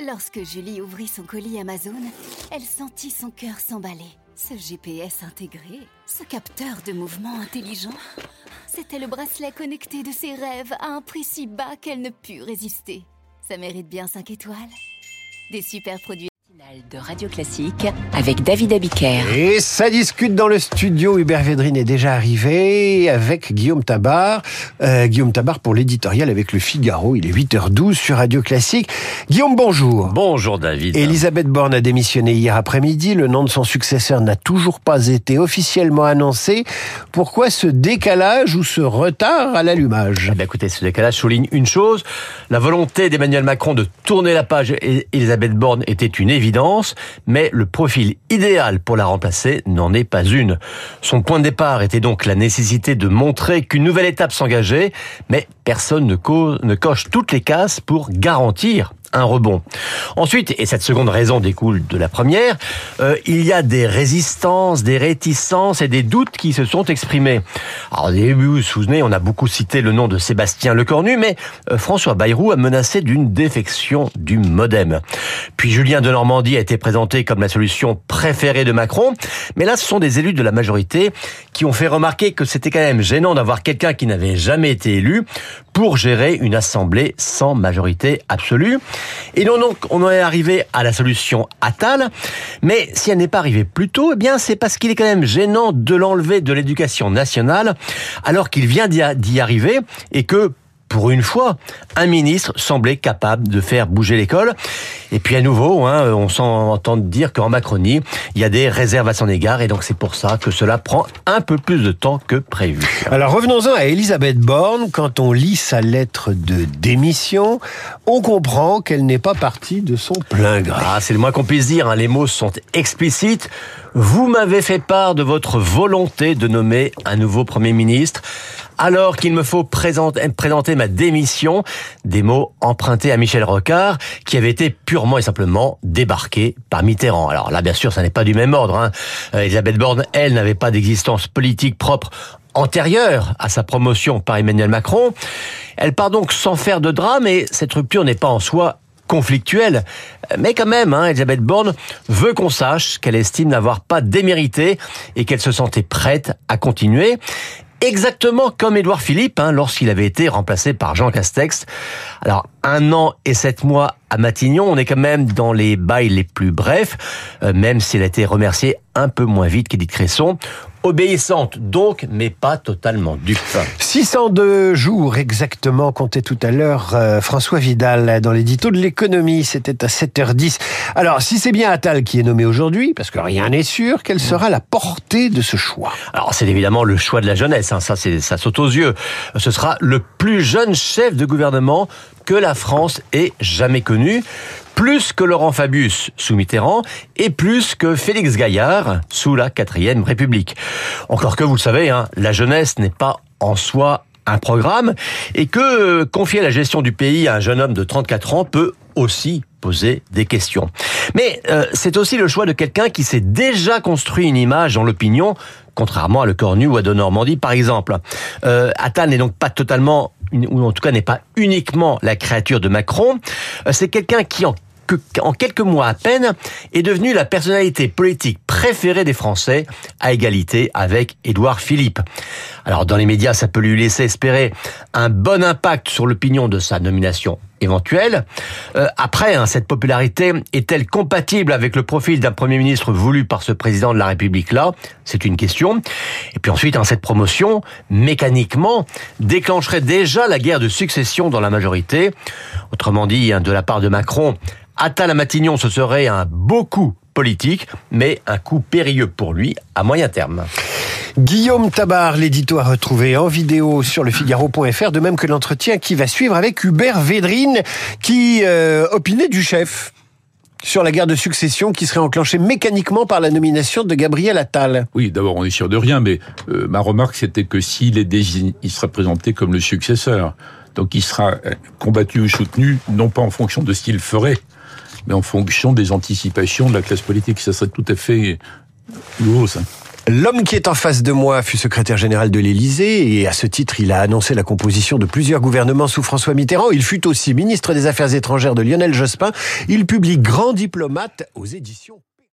Lorsque Julie ouvrit son colis Amazon, elle sentit son cœur s'emballer. Ce GPS intégré, ce capteur de mouvement intelligent, c'était le bracelet connecté de ses rêves à un prix si bas qu'elle ne put résister. Ça mérite bien 5 étoiles. Des super produits de Radio Classique avec David Abiker. Et ça discute dans le studio. Hubert Védrine est déjà arrivé avec Guillaume Tabar. Euh, Guillaume Tabar pour l'éditorial avec le Figaro. Il est 8h12 sur Radio Classique. Guillaume, bonjour. Bonjour David. Elisabeth Borne a démissionné hier après-midi. Le nom de son successeur n'a toujours pas été officiellement annoncé. Pourquoi ce décalage ou ce retard à l'allumage? Eh Écoutez, ce décalage souligne une chose. La volonté d'Emmanuel Macron de tourner la page Elisabeth Borne était une évidence mais le profil idéal pour la remplacer n'en est pas une. Son point de départ était donc la nécessité de montrer qu'une nouvelle étape s'engageait, mais personne ne, ne coche toutes les cases pour garantir un rebond. Ensuite, et cette seconde raison découle de la première, euh, il y a des résistances, des réticences et des doutes qui se sont exprimés. Alors au début, vous vous souvenez, on a beaucoup cité le nom de Sébastien Lecornu, mais euh, François Bayrou a menacé d'une défection du modem. Puis Julien de Normandie a été présenté comme la solution préférée de Macron, mais là ce sont des élus de la majorité qui ont fait remarquer que c'était quand même gênant d'avoir quelqu'un qui n'avait jamais été élu pour gérer une assemblée sans majorité absolue. Et donc, on en est arrivé à la solution Attal. Mais si elle n'est pas arrivée plus tôt, eh bien, c'est parce qu'il est quand même gênant de l'enlever de l'éducation nationale, alors qu'il vient d'y arriver et que, pour une fois, un ministre semblait capable de faire bouger l'école. Et puis à nouveau, hein, on s'entend dire qu'en Macronie, il y a des réserves à son égard, et donc c'est pour ça que cela prend un peu plus de temps que prévu. Alors revenons-en à Elisabeth Borne. Quand on lit sa lettre de démission, on comprend qu'elle n'est pas partie de son plein gré. Ah, c'est le moins qu'on puisse dire. Hein. Les mots sont explicites. Vous m'avez fait part de votre volonté de nommer un nouveau Premier ministre alors qu'il me faut présenter, ma démission, des mots empruntés à Michel Rocard, qui avait été purement et simplement débarqué par Mitterrand. Alors là, bien sûr, ça n'est pas du même ordre. Hein. Euh, Elisabeth Borne, elle, n'avait pas d'existence politique propre antérieure à sa promotion par Emmanuel Macron. Elle part donc sans faire de drame et cette rupture n'est pas en soi conflictuelle. Mais quand même, hein, Elisabeth Borne veut qu'on sache qu'elle estime n'avoir pas démérité et qu'elle se sentait prête à continuer exactement comme Édouard Philippe hein, lorsqu'il avait été remplacé par Jean Castex. Alors un an et sept mois à Matignon, on est quand même dans les bails les plus brefs, euh, même s'il a été remercié un peu moins vite qu'Édith Cresson. Obéissante donc, mais pas totalement dupe. 602 jours exactement, comptait tout à l'heure euh, François Vidal dans l'édito de l'économie, c'était à 7h10. Alors, si c'est bien Attal qui est nommé aujourd'hui, parce que rien n'est sûr, quelle sera la portée de ce choix? Alors, c'est évidemment le choix de la jeunesse, hein, ça, ça saute aux yeux. Ce sera le plus jeune chef de gouvernement que la France ait jamais connu plus que Laurent Fabius sous Mitterrand et plus que Félix Gaillard sous la quatrième République. Encore que vous le savez, hein, la jeunesse n'est pas en soi un programme et que euh, confier la gestion du pays à un jeune homme de 34 ans peut aussi poser des questions. Mais euh, c'est aussi le choix de quelqu'un qui s'est déjà construit une image dans l'opinion, contrairement à Le Cornu ou à De Normandie par exemple. Euh, n'est donc pas totalement ou en tout cas n'est pas uniquement la créature de Macron, euh, c'est quelqu'un qui en en quelques mois à peine, est devenu la personnalité politique préférée des Français, à égalité avec Édouard Philippe. Alors dans les médias, ça peut lui laisser espérer un bon impact sur l'opinion de sa nomination éventuelle. Euh, après, hein, cette popularité est-elle compatible avec le profil d'un Premier ministre voulu par ce président de la République-là C'est une question. Et puis ensuite, hein, cette promotion, mécaniquement, déclencherait déjà la guerre de succession dans la majorité. Autrement dit, hein, de la part de Macron, Attal à Matignon, ce serait un beau coup politique, mais un coup périlleux pour lui à moyen terme. Guillaume Tabar, l'édito a retrouvé en vidéo sur le Figaro.fr, de même que l'entretien qui va suivre avec Hubert Védrine, qui euh, opinait du chef sur la guerre de succession qui serait enclenchée mécaniquement par la nomination de Gabriel Attal. Oui, d'abord on est sûr de rien, mais euh, ma remarque c'était que s'il est désigné, il sera présenté comme le successeur. Donc il sera euh, combattu ou soutenu, non pas en fonction de ce qu'il ferait, mais en fonction des anticipations de la classe politique. Ça serait tout à fait nouveau, ça. L'homme qui est en face de moi fut secrétaire général de l'Élysée et à ce titre, il a annoncé la composition de plusieurs gouvernements sous François Mitterrand. Il fut aussi ministre des Affaires étrangères de Lionel Jospin. Il publie Grand diplomate aux éditions